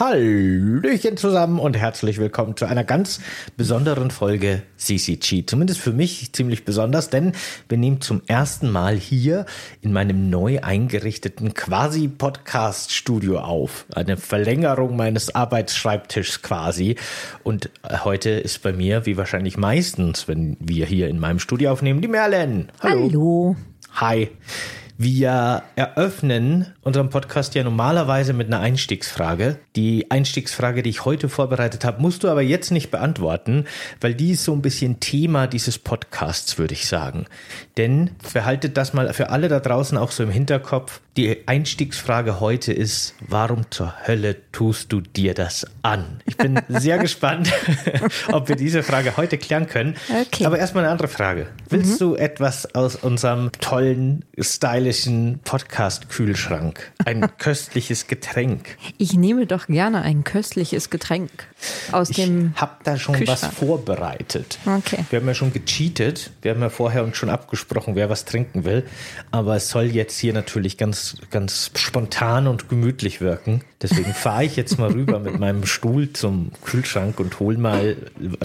Hallöchen zusammen und herzlich willkommen zu einer ganz besonderen Folge CCG. Zumindest für mich ziemlich besonders, denn wir nehmen zum ersten Mal hier in meinem neu eingerichteten quasi Podcast-Studio auf. Eine Verlängerung meines Arbeitsschreibtischs quasi. Und heute ist bei mir, wie wahrscheinlich meistens, wenn wir hier in meinem Studio aufnehmen, die Merlen. Hallo. Hallo. Hi. Wir eröffnen unseren Podcast ja normalerweise mit einer Einstiegsfrage. Die Einstiegsfrage, die ich heute vorbereitet habe, musst du aber jetzt nicht beantworten, weil die ist so ein bisschen Thema dieses Podcasts, würde ich sagen. Denn verhaltet das mal für alle da draußen auch so im Hinterkopf. Die Einstiegsfrage heute ist, warum zur Hölle tust du dir das an? Ich bin sehr gespannt, ob wir diese Frage heute klären können. Okay. Aber erstmal eine andere Frage. Willst mhm. du etwas aus unserem tollen, stylischen Podcast-Kühlschrank? Ein köstliches Getränk? Ich nehme doch gerne ein köstliches Getränk aus ich dem Ich habe da schon was vorbereitet. Okay. Wir haben ja schon gecheatet. Wir haben ja vorher uns schon abgesprochen, wer was trinken will. Aber es soll jetzt hier natürlich ganz ganz, spontan und gemütlich wirken. Deswegen fahre ich jetzt mal rüber mit meinem Stuhl zum Kühlschrank und hol mal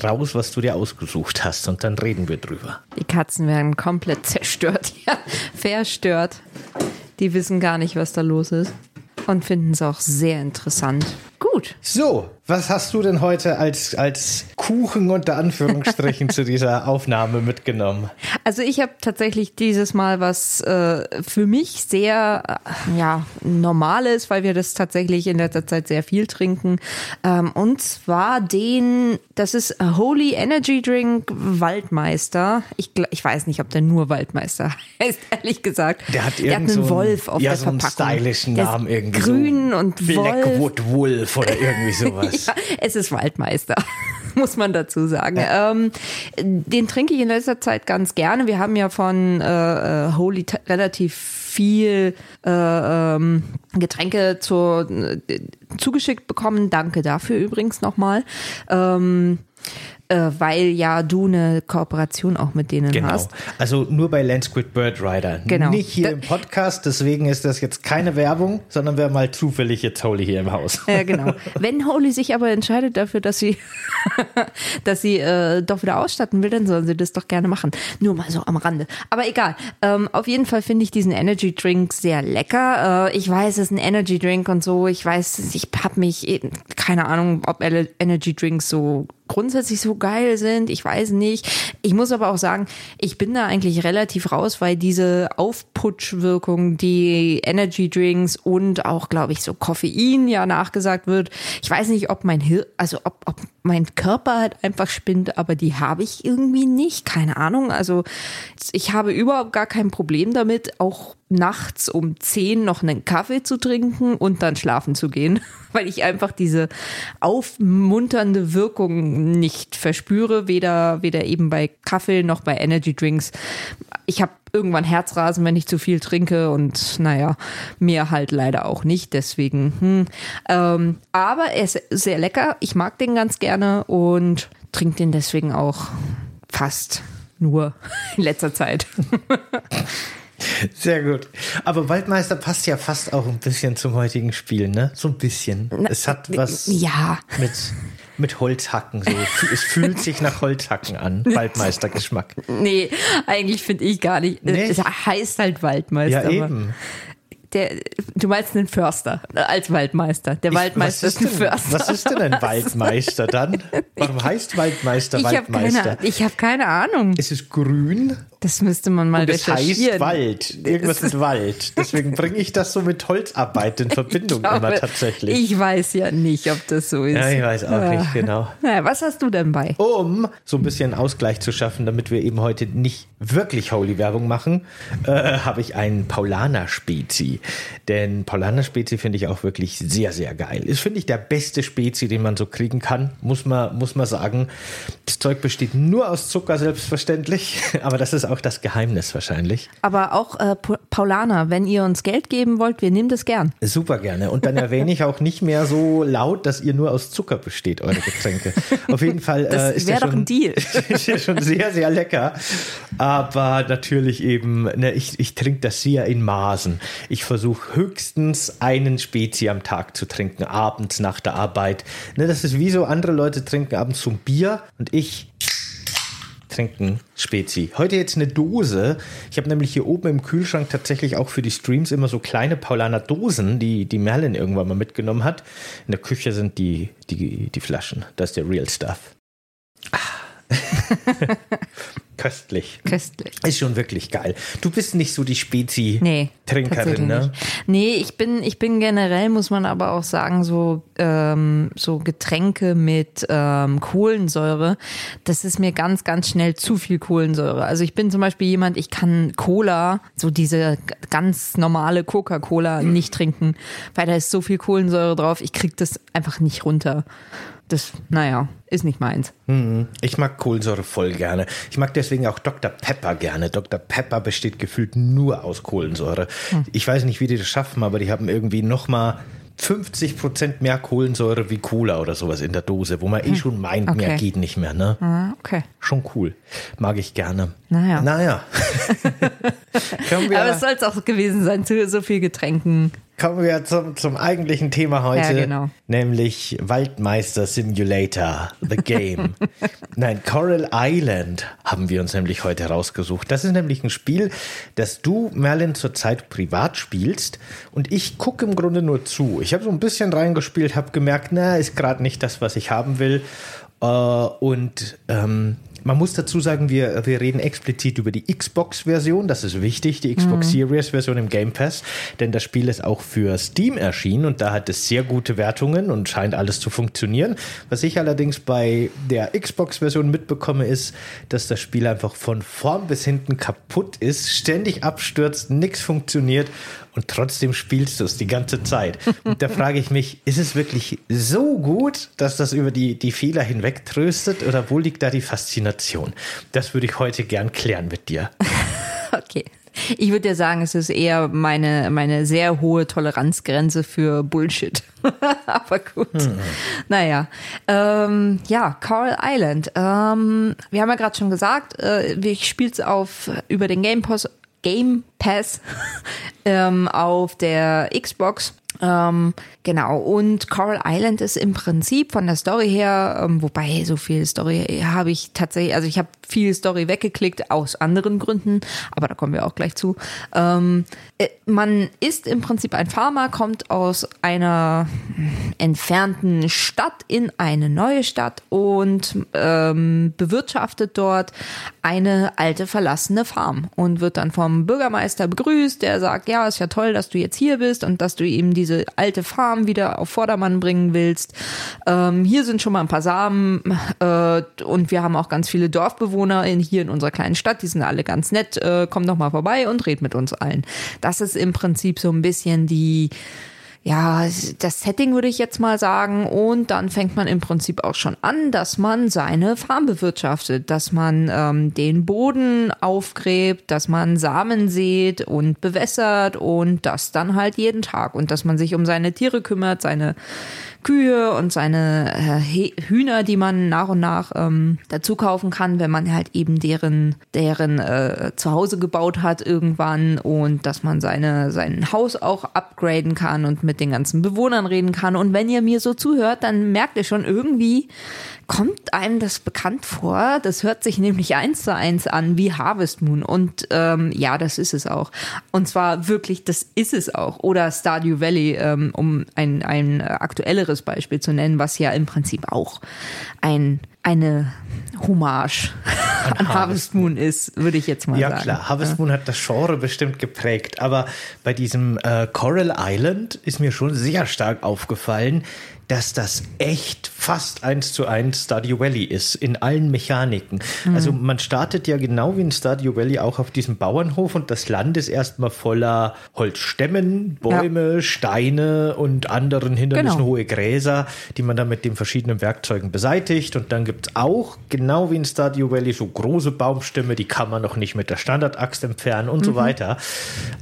raus, was du dir ausgesucht hast. Und dann reden wir drüber. Die Katzen werden komplett zerstört, ja, verstört. Die wissen gar nicht, was da los ist und finden es auch sehr interessant. Gut. So, was hast du denn heute als, als Kuchen unter Anführungsstrichen zu dieser Aufnahme mitgenommen? Also ich habe tatsächlich dieses Mal was äh, für mich sehr äh, ja, normales, weil wir das tatsächlich in letzter Zeit sehr viel trinken. Ähm, und zwar den, das ist Holy Energy Drink Waldmeister. Ich, ich weiß nicht, ob der nur Waldmeister heißt, ehrlich gesagt. Der hat, der hat einen so Wolf auf ja, der so Verpackung. einen stylischen Namen irgendwie. Grün so und Blackwood Wolf oder irgendwie sowas. ja, es ist Waldmeister, muss man dazu sagen. Ja. Ähm, den trinke ich in letzter Zeit ganz gerne. Wir haben ja von äh, äh Holy relativ viel äh, ähm, Getränke zur, äh, zugeschickt bekommen. Danke dafür übrigens nochmal. Ähm, äh, weil ja du eine Kooperation auch mit denen genau. hast. Also nur bei Landsquid Bird Rider. Genau. Nicht hier da im Podcast, deswegen ist das jetzt keine Werbung, sondern wir haben mal zufällig jetzt Holy hier im Haus. Ja, genau. Wenn Holy sich aber entscheidet dafür, dass sie, dass sie äh, doch wieder ausstatten will, dann sollen sie das doch gerne machen. Nur mal so am Rande. Aber egal. Ähm, auf jeden Fall finde ich diesen Energy Drink sehr lecker. Äh, ich weiß, es ist ein Energy Drink und so. Ich weiß, ich habe mich, eh, keine Ahnung, ob Energy Drinks so grundsätzlich so geil sind. Ich weiß nicht. Ich muss aber auch sagen, ich bin da eigentlich relativ raus, weil diese Aufputschwirkung, die Energy Drinks und auch, glaube ich, so Koffein ja nachgesagt wird. Ich weiß nicht, ob mein Hir also ob, ob mein Körper halt einfach spinnt, aber die habe ich irgendwie nicht. Keine Ahnung. Also ich habe überhaupt gar kein Problem damit, auch nachts um zehn noch einen Kaffee zu trinken und dann schlafen zu gehen, weil ich einfach diese aufmunternde Wirkung nicht verspüre, weder, weder eben bei Kaffee noch bei Energy Drinks. Ich habe irgendwann Herzrasen, wenn ich zu viel trinke und naja, mehr halt leider auch nicht. Deswegen, hm. ähm, aber er ist sehr lecker. Ich mag den ganz gerne und trinke den deswegen auch fast nur in letzter Zeit. Sehr gut. Aber Waldmeister passt ja fast auch ein bisschen zum heutigen Spiel, ne? So ein bisschen. Es hat was ja. mit, mit Holzhacken. So. Es fühlt sich nach Holzhacken an. Waldmeistergeschmack. Nee, eigentlich finde ich gar nicht. Nee. Es heißt halt Waldmeister. Ja, eben der, du meinst einen Förster als Waldmeister. Der ich, Waldmeister ist, ein Förster. Was ist denn ein Waldmeister dann? Warum heißt Waldmeister ich Waldmeister? Hab keine, ich habe keine Ahnung. Ist es grün? Das müsste man mal Und es heißt Wald. Irgendwas mit Wald. Deswegen bringe ich das so mit Holzarbeit in Verbindung glaube, immer tatsächlich. Ich weiß ja nicht, ob das so ist. Ja, ich weiß auch ja. nicht, genau. Ja, was hast du denn bei? Um so ein bisschen Ausgleich zu schaffen, damit wir eben heute nicht wirklich Holy-Werbung machen, äh, habe ich einen Paulaner-Spezi. Denn Paulaner Spezi finde ich auch wirklich sehr, sehr geil. Ist, finde ich, der beste Spezi, den man so kriegen kann, muss man, muss man sagen. Das Zeug besteht nur aus Zucker, selbstverständlich. Aber das ist auch das Geheimnis wahrscheinlich. Aber auch äh, Paulaner, wenn ihr uns Geld geben wollt, wir nehmen das gern. Super gerne. Und dann erwähne ich auch nicht mehr so laut, dass ihr nur aus Zucker besteht, eure Getränke. Auf jeden Fall das äh, ist doch schon, ein Deal. ist ja schon sehr, sehr lecker. Aber natürlich eben, ne, ich, ich trinke das sehr in Maßen. Ich versuche höchstens einen Spezi am Tag zu trinken, abends nach der Arbeit. Ne, das ist wie so, andere Leute trinken abends zum Bier und ich trinken Spezi. Heute jetzt eine Dose. Ich habe nämlich hier oben im Kühlschrank tatsächlich auch für die Streams immer so kleine Paulaner Dosen, die die Merlin irgendwann mal mitgenommen hat. In der Küche sind die, die, die Flaschen. Das ist der Real Stuff. Ah. Köstlich. Köstlich. Ist schon wirklich geil. Du bist nicht so die Nee, Spezi-Trinkerin, tatsächlich ne? nicht. Nee, ich bin, ich bin generell, muss man aber auch sagen, so, ähm, so Getränke mit ähm, Kohlensäure, das ist mir ganz, ganz schnell zu viel Kohlensäure. Also ich bin zum Beispiel jemand, ich kann Cola, so diese ganz normale Coca-Cola nicht trinken, weil da ist so viel Kohlensäure drauf, ich krieg das einfach nicht runter. Das, naja, ist nicht meins. Ich mag Kohlensäure voll gerne. Ich mag deswegen auch Dr. Pepper gerne. Dr. Pepper besteht gefühlt nur aus Kohlensäure. Ich weiß nicht, wie die das schaffen, aber die haben irgendwie nochmal 50 Prozent mehr Kohlensäure wie Cola oder sowas in der Dose, wo man eh schon meint, mehr Okay. geht nicht mehr. Ne? Ah, okay. Schon cool. Mag ich gerne. Naja. Naja. Aber es soll es auch gewesen sein, zu so viel Getränken. Kommen wir zum, zum eigentlichen Thema heute. Ja, genau. Nämlich Waldmeister Simulator, The Game. Nein, Coral Island haben wir uns nämlich heute rausgesucht. Das ist nämlich ein Spiel, das du, Merlin, zurzeit privat spielst. Und ich gucke im Grunde nur zu. Ich habe so ein bisschen reingespielt, habe gemerkt, na, ist gerade nicht das, was ich haben will. Äh, und ähm, man muss dazu sagen, wir, wir reden explizit über die Xbox-Version. Das ist wichtig, die Xbox Series-Version im Game Pass. Denn das Spiel ist auch für Steam erschienen und da hat es sehr gute Wertungen und scheint alles zu funktionieren. Was ich allerdings bei der Xbox-Version mitbekomme, ist, dass das Spiel einfach von vorn bis hinten kaputt ist, ständig abstürzt, nichts funktioniert und trotzdem spielst du es die ganze Zeit. Und da frage ich mich, ist es wirklich so gut, dass das über die, die Fehler hinweg tröstet oder wo liegt da die Faszination? Das würde ich heute gern klären mit dir. Okay. Ich würde ja sagen, es ist eher meine, meine sehr hohe Toleranzgrenze für Bullshit. Aber gut. Naja. Ähm, ja, Coral Island. Ähm, wir haben ja gerade schon gesagt, äh, ich spiele es auf über den Game Pass, Game Pass ähm, auf der Xbox. Ähm, genau, und Coral Island ist im Prinzip von der Story her, ähm, wobei so viel Story habe ich tatsächlich, also ich habe viel Story weggeklickt aus anderen Gründen, aber da kommen wir auch gleich zu. Ähm, äh, man ist im Prinzip ein Farmer, kommt aus einer entfernten Stadt in eine neue Stadt und ähm, bewirtschaftet dort eine alte verlassene Farm und wird dann vom Bürgermeister begrüßt, der sagt, ja, ist ja toll, dass du jetzt hier bist und dass du ihm diese alte Farm wieder auf Vordermann bringen willst. Ähm, hier sind schon mal ein paar Samen äh, und wir haben auch ganz viele Dorfbewohner in, hier in unserer kleinen Stadt, die sind alle ganz nett, äh, komm doch mal vorbei und red mit uns allen. Das ist im Prinzip so ein bisschen die ja, das Setting würde ich jetzt mal sagen. Und dann fängt man im Prinzip auch schon an, dass man seine Farm bewirtschaftet, dass man ähm, den Boden aufgräbt, dass man Samen sät und bewässert und das dann halt jeden Tag. Und dass man sich um seine Tiere kümmert, seine Kühe und seine äh, Hühner, die man nach und nach ähm, dazu kaufen kann, wenn man halt eben deren deren äh, Zuhause gebaut hat irgendwann und dass man seine sein Haus auch upgraden kann und mit den ganzen Bewohnern reden kann und wenn ihr mir so zuhört, dann merkt ihr schon irgendwie kommt einem das bekannt vor. Das hört sich nämlich eins zu eins an wie Harvest Moon und ähm, ja, das ist es auch. Und zwar wirklich, das ist es auch. Oder Stardew Valley, ähm, um ein, ein aktuelleres Beispiel zu nennen, was ja im Prinzip auch ein eine Hommage an Harvest Moon. Ist, würde ich jetzt mal Ja sagen. klar, Harvest Moon hat das Genre bestimmt geprägt, aber bei diesem äh, Coral Island ist mir schon sehr stark aufgefallen, dass das echt fast eins zu eins Stardew Valley ist, in allen Mechaniken. Mhm. Also man startet ja genau wie in Stardew Valley auch auf diesem Bauernhof und das Land ist erstmal voller Holzstämmen, Bäume, ja. Steine und anderen Hindernissen, genau. hohe Gräser, die man dann mit den verschiedenen Werkzeugen beseitigt. Und dann gibt es auch, genau wie in Stardew Valley, so große Baumstämme, die kann man noch nicht mit der Standardaxt entfernen und mhm. so weiter.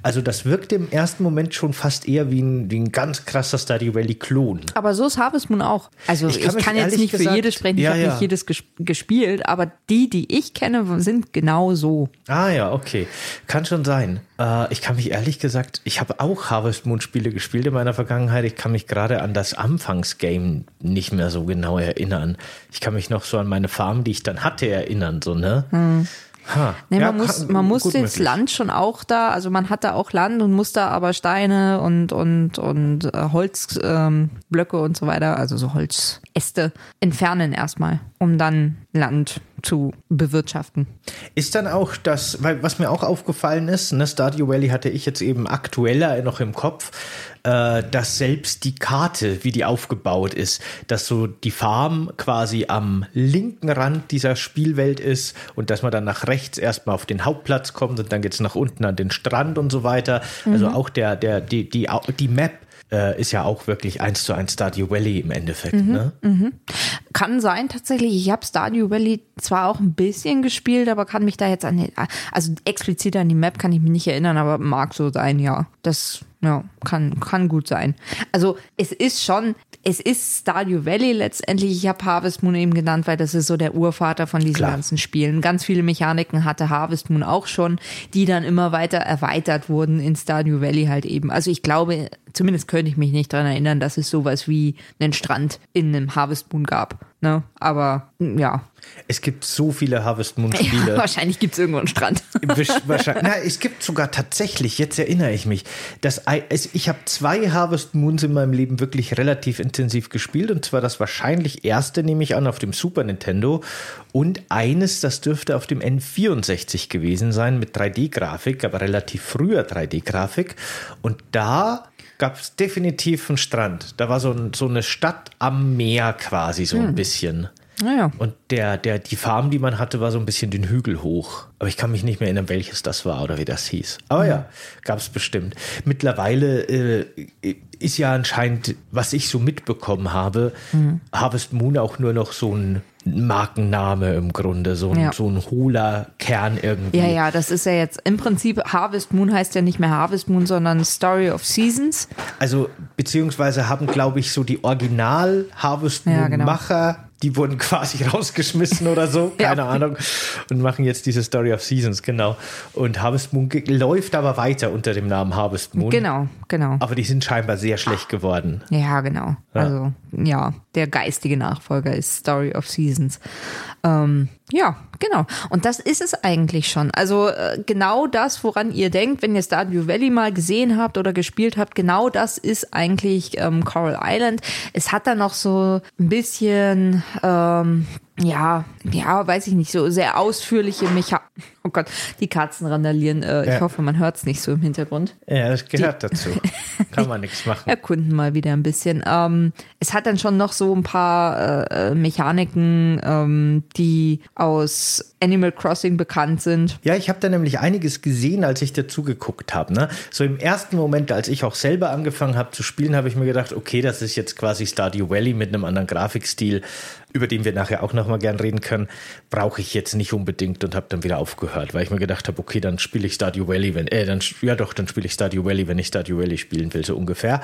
Also das wirkt im ersten Moment schon fast eher wie ein, wie ein ganz krasser Stardew Valley-Klon. Aber so ist Harvest Moon auch. Also ich kann, ich kann jetzt nicht gesagt, für jedes sprechen, ich ja, habe ja. nicht jedes gespielt, aber die, die ich kenne, sind genau so. Ah ja, okay. Kann schon sein. Äh, ich kann mich ehrlich gesagt, ich habe auch Harvest Moon Spiele gespielt in meiner Vergangenheit. Ich kann mich gerade an das Anfangsgame nicht mehr so genau erinnern. Ich kann mich noch so an meine Farm, die ich dann hatte, erinnern, so, ne? Hm. Ha. Nee, ja, man muss, man muss das möglich. Land schon auch da, also man hat da auch Land und muss da aber Steine und, und, und äh, Holzblöcke ähm, und so weiter, also so Holzäste entfernen erstmal, um dann Land zu bewirtschaften. Ist dann auch das, weil was mir auch aufgefallen ist, ne, Stardew Valley hatte ich jetzt eben aktueller noch im Kopf, äh, dass selbst die Karte, wie die aufgebaut ist, dass so die Farm quasi am linken Rand dieser Spielwelt ist und dass man dann nach rechts erstmal auf den Hauptplatz kommt und dann geht es nach unten an den Strand und so weiter. Also mhm. Also auch der, der, die, die, die Map äh, ist ja auch wirklich eins zu eins Stardew Valley im Endeffekt. Mhm, ne? mhm. Kann sein tatsächlich. Ich habe Stardew Valley zwar auch ein bisschen gespielt, aber kann mich da jetzt an, also explizit an die Map kann ich mich nicht erinnern, aber mag so sein, ja. Das ja, kann, kann gut sein. Also es ist schon, es ist Stardew Valley letztendlich. Ich habe Harvest Moon eben genannt, weil das ist so der Urvater von diesen Klar. ganzen Spielen. Ganz viele Mechaniken hatte Harvest Moon auch schon, die dann immer weiter erweitert wurden in Stardew Valley halt eben. Also ich glaube, zumindest könnte ich mich nicht daran erinnern, dass es sowas wie einen Strand in einem Harvest Moon gab. Ne? Aber ja. Es gibt so viele Harvest Moon Spiele. Ja, wahrscheinlich gibt es irgendwo einen Strand. wahrscheinlich. Na, es gibt sogar tatsächlich, jetzt erinnere ich mich, dass ich habe zwei Harvest Moons in meinem Leben wirklich relativ intensiv gespielt. Und zwar das wahrscheinlich erste, nehme ich an, auf dem Super Nintendo. Und eines, das dürfte auf dem N64 gewesen sein, mit 3D-Grafik, aber relativ früher 3D-Grafik. Und da gab es definitiv einen Strand. Da war so, ein, so, eine Stadt am Meer quasi, so hm. ein bisschen. Naja. Und der, der, die Farm, die man hatte, war so ein bisschen den Hügel hoch. Aber ich kann mich nicht mehr erinnern, welches das war oder wie das hieß. Aber mhm. ja, gab es bestimmt. Mittlerweile äh, ist ja anscheinend, was ich so mitbekommen habe, mhm. Harvest Moon auch nur noch so ein Markenname im Grunde, so ein, ja. so ein hohler Kern irgendwie. Ja, ja, das ist ja jetzt im Prinzip Harvest Moon heißt ja nicht mehr Harvest Moon, sondern Story of Seasons. Also, beziehungsweise haben, glaube ich, so die Original Harvest Moon ja, genau. Die wurden quasi rausgeschmissen oder so, keine ja. Ahnung, und machen jetzt diese Story of Seasons, genau. Und Harvest Moon läuft aber weiter unter dem Namen Harvest Moon. Genau, genau. Aber die sind scheinbar sehr schlecht geworden. Ja, genau. Ja. Also, ja, der geistige Nachfolger ist Story of Seasons. Ähm, ja, genau. Und das ist es eigentlich schon. Also äh, genau das, woran ihr denkt, wenn ihr Stardew Valley mal gesehen habt oder gespielt habt, genau das ist eigentlich ähm, Coral Island. Es hat da noch so ein bisschen ähm, ja, ja, weiß ich nicht, so sehr ausführliche Mecha Oh Gott, die Katzen randalieren. Äh, ja. Ich hoffe, man hört es nicht so im Hintergrund. Ja, das gehört die, dazu. Kann man nichts machen. Erkunden mal wieder ein bisschen. Ähm, es hat dann schon noch so ein paar äh, äh, Mechaniken, ähm, die aus Animal Crossing bekannt sind. Ja, ich habe da nämlich einiges gesehen, als ich dazu geguckt habe. Ne? So im ersten Moment, als ich auch selber angefangen habe zu spielen, habe ich mir gedacht, okay, das ist jetzt quasi Stardew Valley mit einem anderen Grafikstil über den wir nachher auch nochmal gern reden können, brauche ich jetzt nicht unbedingt und habe dann wieder aufgehört, weil ich mir gedacht habe, okay, dann spiele ich Stardew Valley, wenn, äh, dann, ja doch, dann spiele ich Stardew Valley, wenn ich Stardew Valley spielen will, so ungefähr.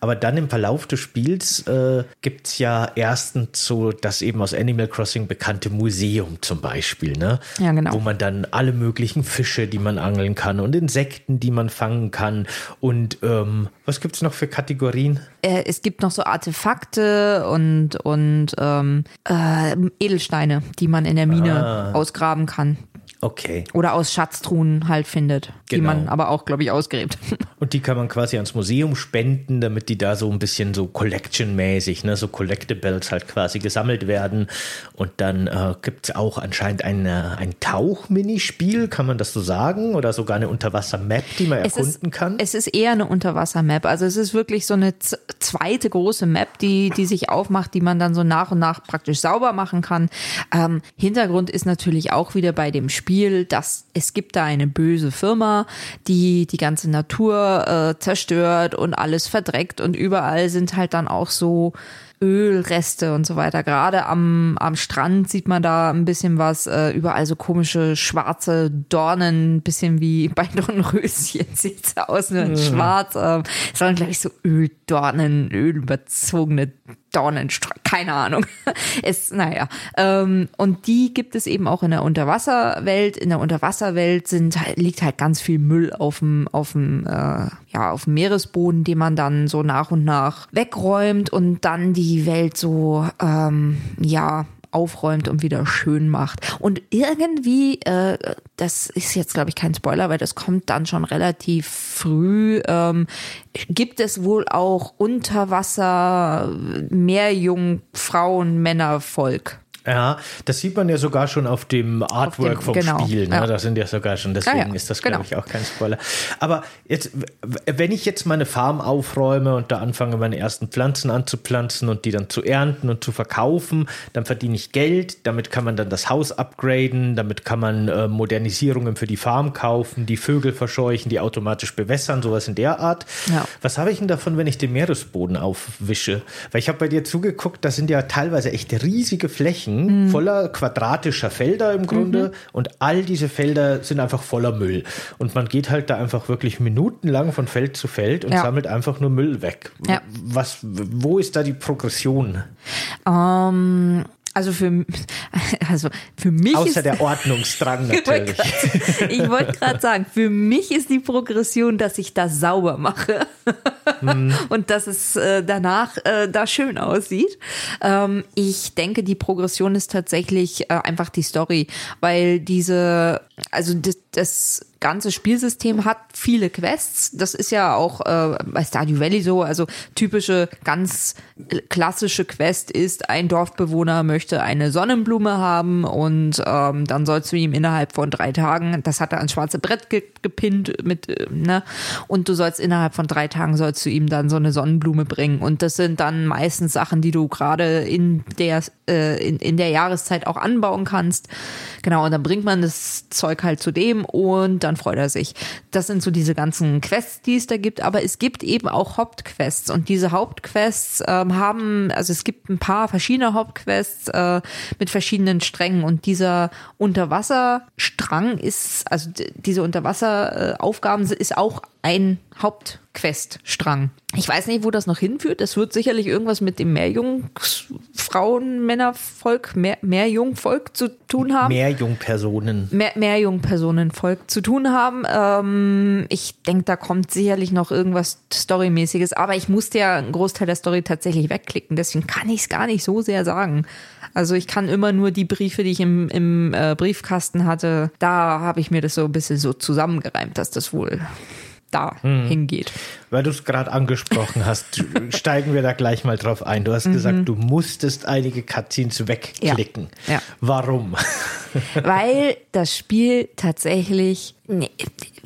Aber dann im Verlauf des Spiels äh, gibt es ja erstens so das eben aus Animal Crossing bekannte Museum zum Beispiel, ne? Ja, genau. Wo man dann alle möglichen Fische, die man angeln kann und Insekten, die man fangen kann und ähm, was gibt es noch für Kategorien? Äh, es gibt noch so Artefakte und, und ähm, äh, Edelsteine, die man in der Mine ah. ausgraben kann. Okay. Oder aus Schatztruhen halt findet, genau. die man aber auch, glaube ich, ausgräbt. Und die kann man quasi ans Museum spenden, damit die da so ein bisschen so Collection-mäßig, ne, so Collectibles halt quasi gesammelt werden. Und dann äh, gibt es auch anscheinend ein, ein Tauch-Minispiel, kann man das so sagen? Oder sogar eine Unterwasser-Map, die man Es erkunden ist, kann? Es ist eher eine Unterwasser-Map. Also es ist wirklich so eine zweite große Map, die, die sich aufmacht, die man dann so nach und nach praktisch sauber machen kann. Ähm, Hintergrund ist natürlich auch wieder bei dem Spiel, dass es gibt da eine böse Firma, die die ganze Natur äh, zerstört und alles verdreckt und überall sind halt dann auch so Ölreste und so weiter. Gerade am, am Strand sieht man da ein bisschen was, äh, überall so komische schwarze Dornen, ein bisschen wie bei Dornröschen sieht's aus, nur in schwarz. Ähm, sondern glaube ich so Öldornen, ölüberzogene Dornen, keine Ahnung. Es, naja. Ähm, und die gibt es eben auch in der Unterwasserwelt. In der Unterwasserwelt sind, liegt halt ganz viel Müll auf dem, auf dem, äh, ja, auf dem Meeresboden, den man dann so nach und nach wegräumt und dann die Welt so, ähm, ja, aufräumt und wieder schön macht. Und irgendwie, äh, das ist jetzt, glaube ich, kein Spoiler, weil das kommt dann schon relativ früh, ähm, gibt es wohl auch Unterwasser Meerjungfrauen, Männervolk. Ja, das sieht man ja sogar schon auf dem Artwork dem- vom genau, Spiel. Ne? ja. Das sind ja sogar schon, deswegen Ja, ja, ist das, glaube genau. ich, auch kein Spoiler. Aber jetzt, wenn ich jetzt meine Farm aufräume und da anfange, meine ersten Pflanzen anzupflanzen und die dann zu ernten und zu verkaufen, dann verdiene ich Geld. Damit kann man dann das Haus upgraden, damit kann man äh, Modernisierungen für die Farm kaufen, die Vögel verscheuchen, die automatisch bewässern, sowas in der Art. Was habe ich denn davon, wenn ich den Meeresboden aufwische? Weil ich habe bei dir zugeguckt, das sind ja teilweise echt riesige Flächen voller quadratischer Felder im Grunde und all diese Felder sind einfach voller Müll. Und man geht halt da einfach wirklich minutenlang von Feld zu Feld und Ja. sammelt einfach nur Müll weg. Ja. Was, wo ist da die Progression? Ähm, also für, also für mich Außer ist, der Ordnungsdrang natürlich. ich wollte gerade sagen, für mich ist die Progression, dass ich das sauber mache und dass es äh, danach äh, da schön aussieht. Ähm, ich denke, die Progression ist tatsächlich äh, einfach die Story, weil diese, also das, das ganze Spielsystem hat viele Quests. Das ist ja auch äh, bei Stardew Valley so. Also typische, ganz klassische Quest ist, ein Dorfbewohner möchte eine Sonnenblume haben und ähm, dann sollst du ihm innerhalb von drei Tagen, das hat er ans schwarze Brett ge gepinnt mit, äh, ne? Und du sollst innerhalb von drei Tagen sollst du ihm dann so eine Sonnenblume bringen. Und das sind dann meistens Sachen, die du gerade in der äh, in, in der Jahreszeit auch anbauen kannst. Genau, und dann bringt man das Zeug halt zu dem und dann freut er sich. Das sind so diese ganzen Quests, die es da gibt, aber es gibt eben auch Hauptquests und diese Hauptquests ähm, haben, also es gibt ein paar verschiedene Hauptquests äh, mit verschiedenen Strängen und dieser Unterwasserstrang ist, also diese Unterwasseraufgaben ist auch ein Hauptqueststrang. Ich weiß nicht, wo das noch hinführt. Das wird sicherlich irgendwas mit dem Meerjungfrauen, Männervolk, Meer, Meerjungvolk zu tun haben. Mehr Jungpersonen. Mehr, Meerjungpersonenvolk zu tun haben. Ähm, ich denke, da kommt sicherlich noch irgendwas Storymäßiges, aber ich musste ja einen Großteil der Story tatsächlich wegklicken, deswegen kann ich es gar nicht so sehr sagen. Also ich kann immer nur die Briefe, die ich im, im äh, Briefkasten hatte, da habe ich mir das so ein bisschen so zusammengereimt, dass das wohl da hingeht. Weil du es gerade angesprochen hast, steigen wir da gleich mal drauf ein. Du hast gesagt, du musstest einige Cutscenes wegklicken. Mhm. Ja, ja. Warum? Weil das Spiel tatsächlich, nee,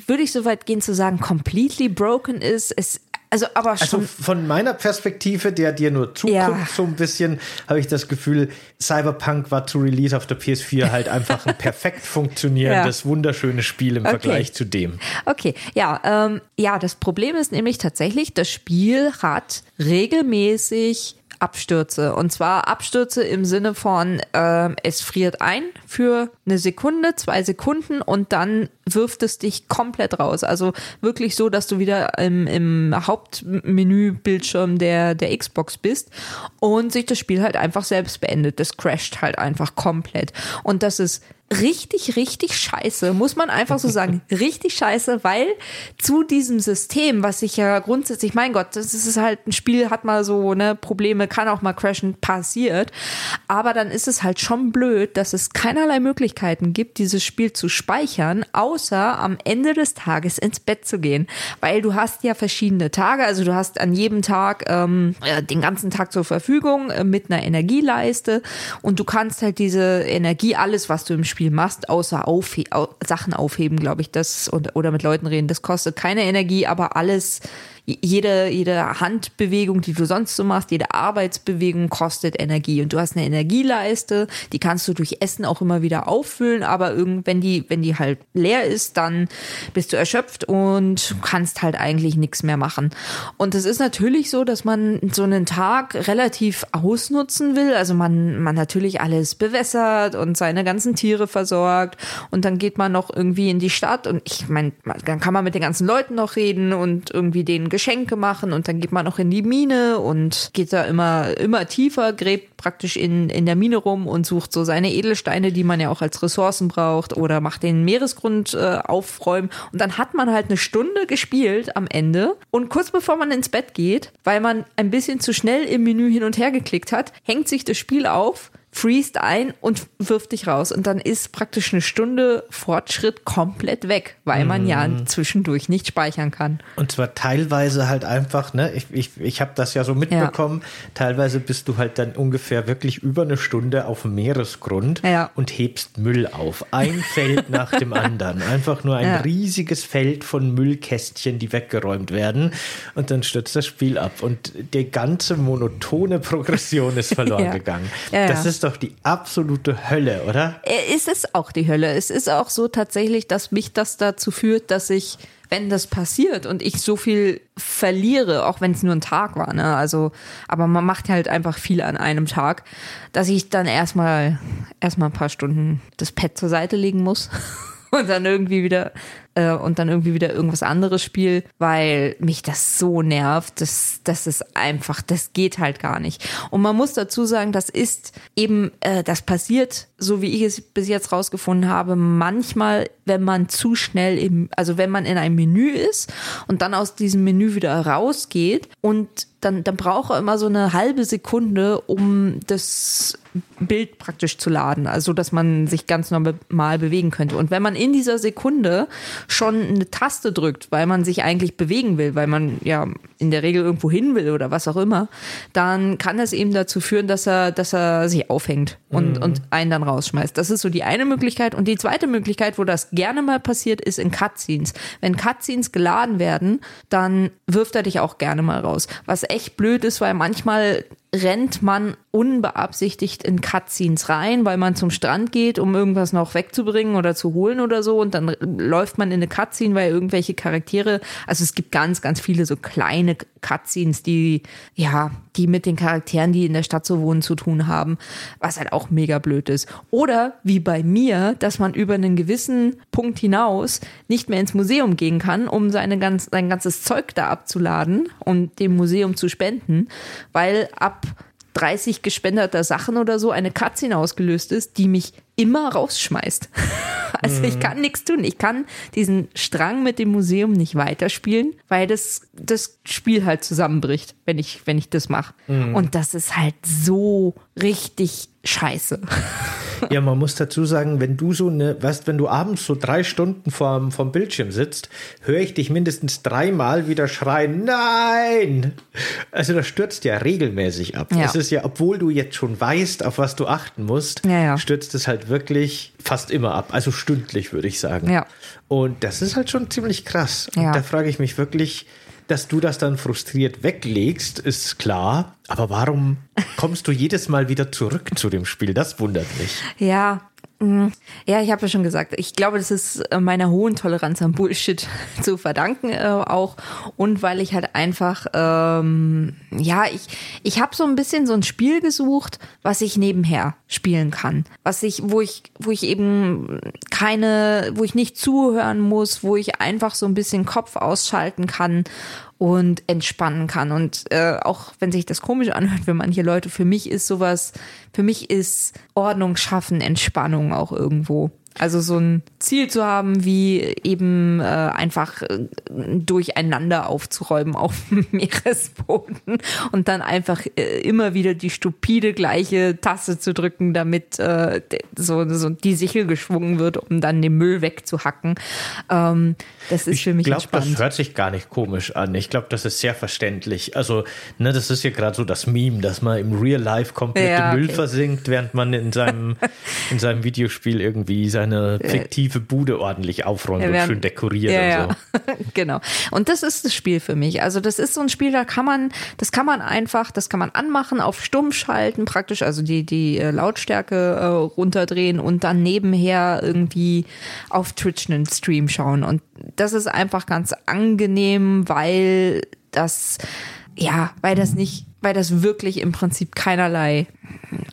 würde ich so weit gehen zu sagen, completely broken ist. Es, also aber Also schon von meiner Perspektive, der dir nur zuguckt, Ja. so ein bisschen, habe ich das Gefühl, Cyberpunk war zu Release auf der PS4 halt einfach ein perfekt funktionierendes, wunderschönes Spiel im Okay. Vergleich zu dem. Okay, ja, ähm, ja, das Problem ist nämlich tatsächlich, das Spiel hat regelmäßig Abstürze. Und zwar Abstürze im Sinne von, ähm, es friert ein für eine Sekunde, zwei Sekunden und dann wirft es dich komplett raus. Also wirklich so, dass du wieder im, im Hauptmenübildschirm der, der Xbox bist und sich das Spiel halt einfach selbst beendet. Das crasht halt einfach komplett. Und das ist richtig, richtig scheiße, muss man einfach so sagen. richtig scheiße, weil zu diesem System, was sich ja grundsätzlich, mein Gott, das ist halt ein Spiel, hat mal so ne Probleme, kann auch mal crashen, passiert. Aber dann ist es halt schon blöd, dass es keinerlei Möglichkeiten gibt, dieses Spiel zu speichern, außer am Ende des Tages ins Bett zu gehen. Weil du hast ja verschiedene Tage, also du hast an jedem Tag ähm, den ganzen Tag zur Verfügung äh, mit einer Energieleiste und du kannst halt diese Energie, alles, was du im Spiel machst, außer aufhe Sachen aufheben, glaube ich, das und, oder mit Leuten reden, das kostet keine Energie, aber alles jede, jede Handbewegung, die du sonst so machst, jede Arbeitsbewegung kostet Energie. Und du hast eine Energieleiste, die kannst du durch Essen auch immer wieder auffüllen, aber irgend, wenn die, wenn die halt leer ist, dann bist du erschöpft und kannst halt eigentlich nichts mehr machen. Und es ist natürlich so, dass man so einen Tag relativ ausnutzen will. Also man, man natürlich alles bewässert und seine ganzen Tiere versorgt. Und dann geht man noch irgendwie in die Stadt und ich meine, dann kann man mit den ganzen Leuten noch reden und irgendwie denen Geschenke machen und dann geht man noch in die Mine und geht da immer, immer tiefer, gräbt praktisch in, in der Mine rum und sucht so seine Edelsteine, die man ja auch als Ressourcen braucht oder macht den Meeresgrund äh, aufräumen. Und dann hat man halt eine Stunde gespielt am Ende und kurz bevor man ins Bett geht, weil man ein bisschen zu schnell im Menü hin und her geklickt hat, hängt sich das Spiel auf freest ein und wirft dich raus. Und dann ist praktisch eine Stunde Fortschritt komplett weg, weil man mm. ja mhm. zwischendurch nicht speichern kann. Und zwar teilweise halt einfach, ne, ich, ich, ich habe das ja so mitbekommen, ja. teilweise bist du halt dann ungefähr wirklich über eine Stunde auf dem Meeresgrund ja. und hebst Müll auf. Ein Feld nach dem anderen. Einfach nur ein ja. riesiges Feld von Müllkästchen, die weggeräumt werden. Und dann stürzt das Spiel ab. Und die ganze monotone Progression ist verloren gegangen. Das ist doch die absolute Hölle, oder? Es ist auch die Hölle. Es ist auch so tatsächlich, dass mich das dazu führt, dass ich, wenn das passiert und ich so viel verliere, auch wenn es nur ein Tag war, ne? Also, aber man macht halt einfach viel an einem Tag, dass ich dann erstmal erstmal ein paar Stunden das Pad zur Seite legen muss und dann irgendwie wieder äh, und dann irgendwie wieder irgendwas anderes spiele, weil mich das so nervt. Das, das ist einfach, das geht halt gar nicht. Und man muss dazu sagen, das ist eben, äh, das passiert, so wie ich es bis jetzt rausgefunden habe, manchmal, wenn man zu schnell im, also wenn man in einem Menü ist und dann aus diesem Menü wieder rausgeht und dann, dann braucht er immer so eine halbe Sekunde, um das Bild praktisch zu laden, also dass man sich ganz normal bewegen könnte. Und wenn man in dieser Sekunde schon eine Taste drückt, weil man sich eigentlich bewegen will, weil man ja in der Regel irgendwo hin will oder was auch immer, dann kann es eben dazu führen, dass er, dass er sich aufhängt und, mhm. und einen dann rausschmeißt. Das ist so die eine Möglichkeit. Und die zweite Möglichkeit, wo das gerne mal passiert, ist in Cutscenes. Wenn Cutscenes geladen werden, dann wirft er dich auch gerne mal raus. Was echt blöd ist, weil manchmal rennt man unbeabsichtigt in Cutscenes rein, weil man zum Strand geht, um irgendwas noch wegzubringen oder zu holen oder so. Und dann läuft man in eine Cutscene, weil irgendwelche Charaktere, also es gibt ganz, ganz viele so kleine Cutscenes, die, ja, die mit den Charakteren, die in der Stadt so wohnen, zu tun haben, was halt auch mega blöd ist. Oder wie bei mir, dass man über einen gewissen Punkt hinaus nicht mehr ins Museum gehen kann, um seine ganz, sein ganzes Zeug da abzuladen und dem Museum zu spenden, weil ab 30 gespendeter Sachen oder so eine Cutscene ausgelöst ist, die mich immer rausschmeißt. Also ich mhm. kann nichts tun. Ich kann diesen Strang mit dem Museum nicht weiterspielen, weil das, das Spiel halt zusammenbricht, wenn ich, wenn ich das mache. Mhm. Und das ist halt so richtig scheiße. Ja, man muss dazu sagen, wenn du so eine, weißt, wenn du abends so drei Stunden vorm, vorm Bildschirm sitzt, höre ich dich mindestens dreimal wieder schreien, nein! Also das stürzt ja regelmäßig ab. Ja. ist ja, obwohl du jetzt schon weißt, auf was du achten musst, ja, ja. stürzt es halt wirklich fast immer ab. Also stündlich, würde ich sagen. Ja. Und das ist halt schon ziemlich krass. Und da frage ich mich wirklich, dass du das dann frustriert weglegst, ist klar. Aber warum kommst du jedes Mal wieder zurück zu dem Spiel? Das wundert mich. Ja, ja, ich habe ja schon gesagt, ich glaube, das ist äh, meiner hohen Toleranz am Bullshit zu verdanken äh, auch. Und weil ich halt einfach, ähm, ja, ich, ich habe so ein bisschen so ein Spiel gesucht, was ich nebenher spielen kann, was ich, wo ich, wo ich eben keine, wo ich nicht zuhören muss, wo ich einfach so ein bisschen Kopf ausschalten kann und entspannen kann. Und äh, auch wenn sich das komisch anhört für manche Leute, für mich ist sowas, für mich ist Ordnung schaffen Entspannung auch irgendwo. Also so ein Ziel zu haben, wie eben äh, einfach äh, durcheinander aufzuräumen auf dem Meeresboden und dann einfach äh, immer wieder die stupide gleiche Taste zu drücken, damit äh, so, so die Sichel geschwungen wird, um dann den Müll wegzuhacken. Ähm, das ist ich für mich glaub, entspannt. Das hört sich gar nicht komisch an. Ich glaube, das ist sehr verständlich. Also, ne, das ist ja gerade so das Meme, dass man im Real Life komplett Ja, im Müll okay. versinkt, während man in seinem, in seinem Videospiel irgendwie seine fiktive Bude ordentlich aufräumt Ja, und schön dekoriert ja, und so. genau. Und das ist das Spiel für mich. Also das ist so ein Spiel, da kann man, das kann man einfach, das kann man anmachen, auf stumm schalten, praktisch, also die, die äh, Lautstärke äh, runterdrehen und dann nebenher irgendwie auf Twitch einen Stream schauen. Und das ist einfach ganz angenehm, weil das, ja, weil das nicht, weil das wirklich im Prinzip keinerlei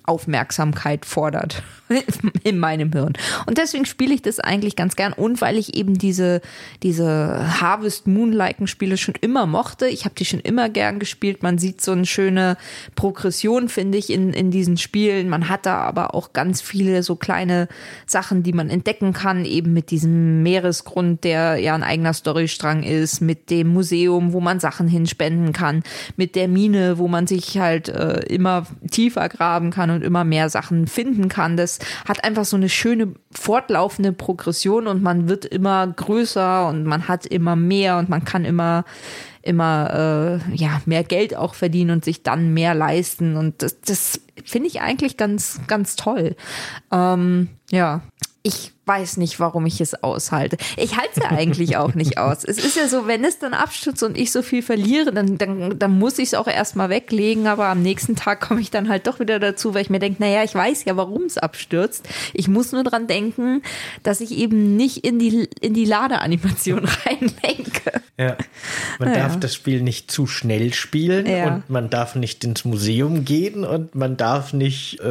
Aufmerksamkeit fordert in meinem Hirn. Und deswegen spiele ich das eigentlich ganz gern und weil ich eben diese, diese Harvest Moon-liken Spiele schon immer mochte. Ich habe die schon immer gern gespielt. Man sieht so eine schöne Progression, finde ich, in, in diesen Spielen. Man hat da aber auch ganz viele so kleine Sachen, die man entdecken kann, eben mit diesem Meeresgrund, der ja ein eigener Storystrang ist, mit dem Museum, wo man Sachen hinspenden kann, mit der Mine, wo man sich halt äh, immer tiefer graben kann und immer mehr Sachen finden kann. Das hat einfach so eine schöne fortlaufende Progression und man wird immer größer und man hat immer mehr und man kann immer immer äh, ja mehr Geld auch verdienen und sich dann mehr leisten und das, das finde ich eigentlich ganz ganz toll. Ähm, ja, ich weiß nicht, warum ich es aushalte. Ich halte es ja eigentlich auch nicht aus. Es ist ja so, wenn es dann abstürzt und ich so viel verliere, dann, dann, dann muss ich es auch erstmal weglegen, aber am nächsten Tag komme ich dann halt doch wieder dazu, weil ich mir denke, naja, ich weiß ja, warum es abstürzt. Ich muss nur dran denken, dass ich eben nicht in die, in die Ladeanimation reinlenke. Ja. Man Ja. darf das Spiel nicht zu schnell spielen Ja. und man darf nicht ins Museum gehen und man darf nicht, äh,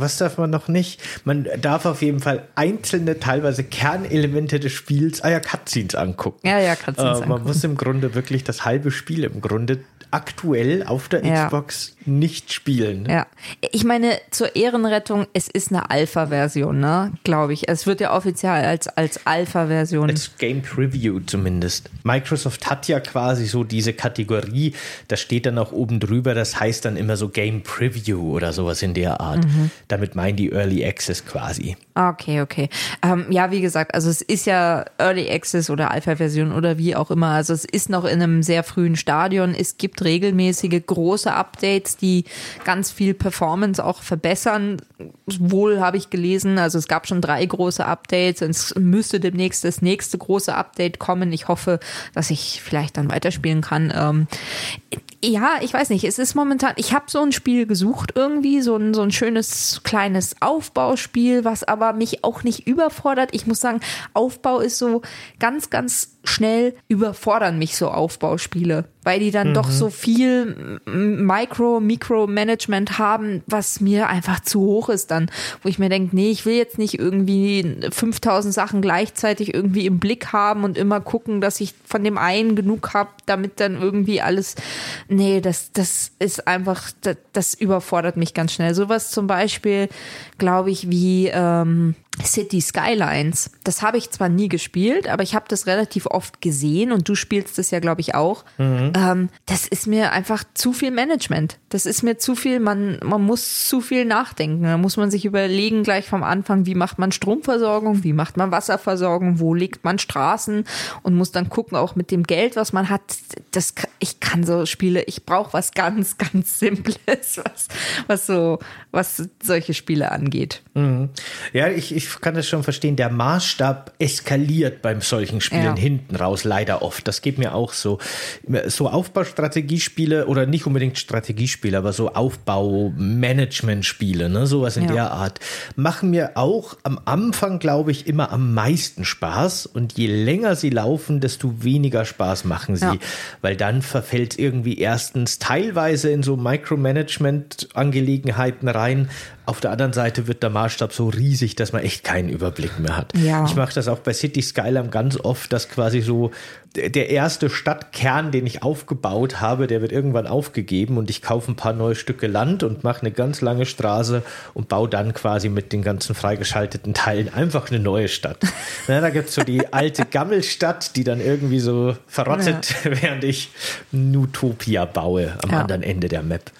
was darf man noch nicht? Man darf auf jeden Fall einzelne, teilweise Kernelemente des Spiels, ah ja, Cutscenes angucken. Ja, ja, Cutscenes äh, Man angucken. muss im Grunde wirklich das halbe Spiel im Grunde aktuell auf der Ja. Xbox nicht spielen. Ja, ich meine, zur Ehrenrettung, es ist eine Alpha-Version, ne? Glaube ich. Es wird ja offiziell als, als Alpha-Version. Als Game Preview zumindest. Microsoft hat ja quasi so diese Kategorie, da steht dann auch oben drüber, das heißt dann immer so Game Preview oder sowas in der Art. Mhm. Damit meinen die Early Access quasi. Okay, okay. Ähm, ja, wie gesagt, also es ist ja Early Access oder Alpha-Version oder wie auch immer. Also es ist noch in einem sehr frühen Stadion. Es gibt regelmäßige große Updates, die ganz viel Performance auch verbessern. Wohl habe ich gelesen. Also es gab schon drei große Updates. und Es müsste demnächst das nächste große Update kommen. Ich hoffe, dass ich vielleicht dann weiterspielen kann. Ähm, ja, ich weiß nicht. Es ist momentan, ich habe so ein Spiel gesucht irgendwie, so ein, so ein schönes kleines Aufbauspiel, was aber mich auch nicht überfordert. Ich muss sagen, Aufbau ist so ganz, ganz schnell überfordern mich so Aufbauspiele, weil die dann doch so viel Micro, Mikro-Management haben, was mir einfach zu hoch ist dann, wo ich mir denke, nee, ich will jetzt nicht irgendwie 5000 Sachen gleichzeitig irgendwie im Blick haben und immer gucken, dass ich von dem einen genug habe, damit dann irgendwie alles, nee, das, das ist einfach, das, das überfordert mich ganz schnell. Sowas zum Beispiel, glaube ich, wie ähm, City Skylines. Das habe ich zwar nie gespielt, aber ich habe das relativ oft gesehen und du spielst das ja, glaube ich, auch. Ähm, das ist mir einfach zu viel Management. Das ist mir zu viel, man, man muss zu viel nachdenken. Da muss man sich überlegen gleich vom Anfang, wie macht man Stromversorgung, wie macht man Wasserversorgung, wo legt man Straßen und muss dann gucken, auch mit dem Geld, was man hat. Das, ich kann so Spiele, ich brauche was ganz, ganz Simples, was, was so, was solche Spiele angeht. Ja, ich, ich kann das schon verstehen. Der Maßstab eskaliert beim solchen Spielen Ja. hinten raus leider oft. Das geht mir auch so. So Aufbaustrategiespiele oder nicht unbedingt Strategiespiele, aber so Aufbau-Management-Spiele, ne, sowas in Ja. der Art, machen mir auch am Anfang, glaube ich, immer am meisten Spaß. Und je länger sie laufen, desto weniger Spaß machen sie. Ja. Weil dann verfällt irgendwie erstens teilweise in so Micromanagement-Angelegenheiten rein, Auf der anderen Seite wird der Maßstab so riesig, dass man echt keinen Überblick mehr hat. Ja. Ich mache das auch bei City Skyline ganz oft, dass quasi so der erste Stadtkern, den ich aufgebaut habe, der wird irgendwann aufgegeben und ich kaufe ein paar neue Stücke Land und mache eine ganz lange Straße und baue dann quasi mit den ganzen freigeschalteten Teilen einfach eine neue Stadt. Na, da gibt es so die alte Gammelstadt, die dann irgendwie so verrottet, ja. während ich Nutopia baue am ja. anderen Ende der Map.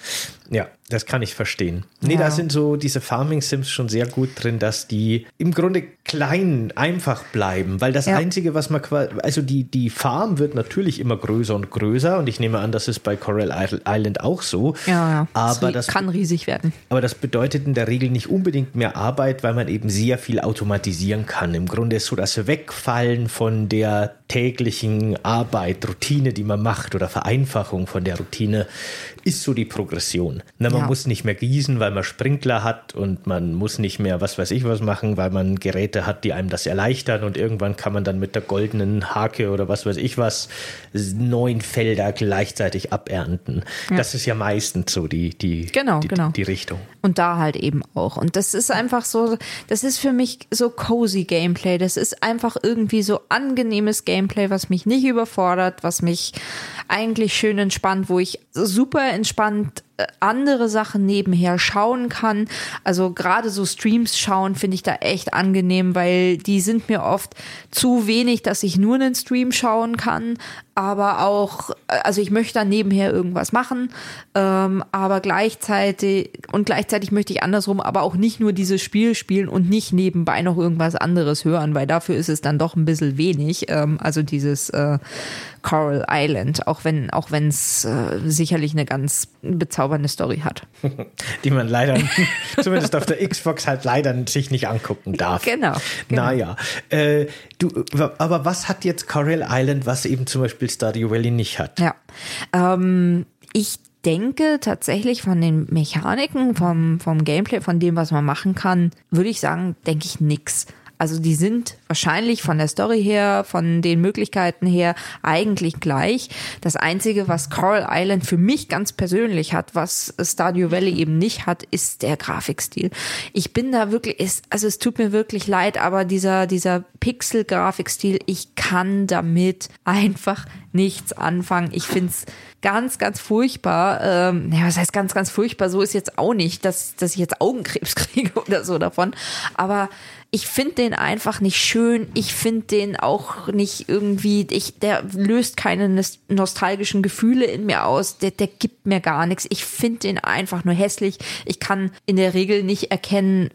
Ja, das kann ich verstehen. Nee, ja. da sind so diese Farming Sims schon sehr gut drin, dass die im Grunde klein, einfach bleiben, weil das ja. Einzige, was man quasi, also die, die Farm wird natürlich immer größer und größer und ich nehme an, das ist bei Coral Island auch so. Ja, ja. Aber das kann riesig werden. Aber das bedeutet in der Regel nicht unbedingt mehr Arbeit, weil man eben sehr viel automatisieren kann. Im Grunde ist so das Wegfallen von der täglichen Arbeit, Routine, die man macht oder Vereinfachung von der Routine, ist so die Progression. Na, man ja. muss nicht mehr gießen, weil man Sprinkler hat und man muss nicht mehr was weiß ich was machen, weil man Geräte hat, die einem das erleichtern und irgendwann kann man dann mit der goldenen Hake oder was weiß ich was neun Felder gleichzeitig abernten. Ja. Das ist ja meistens so die, die, genau, die, genau. die Richtung. Und da halt eben auch. Und das ist einfach so, das ist für mich so cozy Gameplay. Das ist einfach irgendwie so angenehmes Gameplay, was mich nicht überfordert, was mich eigentlich schön entspannt, wo ich super entspannt andere Sachen nebenher schauen kann. Also gerade so Streams schauen finde ich da echt angenehm, weil die sind mir oft zu wenig, dass ich nur einen Stream schauen kann. Aber auch, äh, also ich möchte dann nebenher irgendwas machen, ähm, aber gleichzeitig und gleichzeitig möchte ich andersrum aber auch nicht nur dieses Spiel spielen und nicht nebenbei noch irgendwas anderes hören, weil dafür ist es dann doch ein bisschen wenig. Ähm, also dieses äh, Coral Island, auch wenn auch wenn es äh, sicherlich eine ganz bezaubernde Story hat. Die man leider, zumindest auf der Xbox halt leider sich nicht angucken darf. Genau. genau. Naja. Äh, du, aber was hat jetzt Coral Island, was eben zum Beispiel Stardew Valley nicht hat? Ja. Ähm, ich denke tatsächlich von den Mechaniken, vom, vom Gameplay, von dem, was man machen kann, würde ich sagen, denke ich nix. Also die sind wahrscheinlich von der Story her, von den Möglichkeiten her eigentlich gleich. Das Einzige, was Coral Island für mich ganz persönlich hat, was Stardew Valley eben nicht hat, ist der Grafikstil. Ich bin da wirklich, also es tut mir wirklich leid, aber dieser, dieser Pixel-Grafikstil, ich kann damit einfach nichts anfangen. Ich find's ganz, ganz furchtbar. Ähm, ja, was heißt ganz, ganz furchtbar? So ist jetzt auch nicht, dass, dass ich jetzt Augenkrebs kriege oder so davon. Aber ich finde den einfach nicht schön. Ich finde den auch nicht irgendwie, ich, der löst keine nostalgischen Gefühle in mir aus. Der, der gibt mir gar nichts. Ich finde den einfach nur hässlich. Ich kann in der Regel nicht erkennen,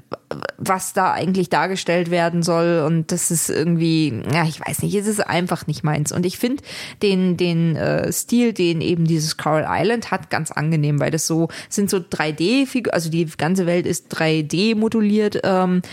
was da eigentlich dargestellt werden soll. Und das ist irgendwie, ja, ich weiß nicht, es ist einfach nicht meins. Und ich finde den, den äh, Stil, den eben dieses Coral Island hat, ganz angenehm, weil das so, sind so 3D-Figuren, also die ganze Welt ist 3D moduliert. Ähm,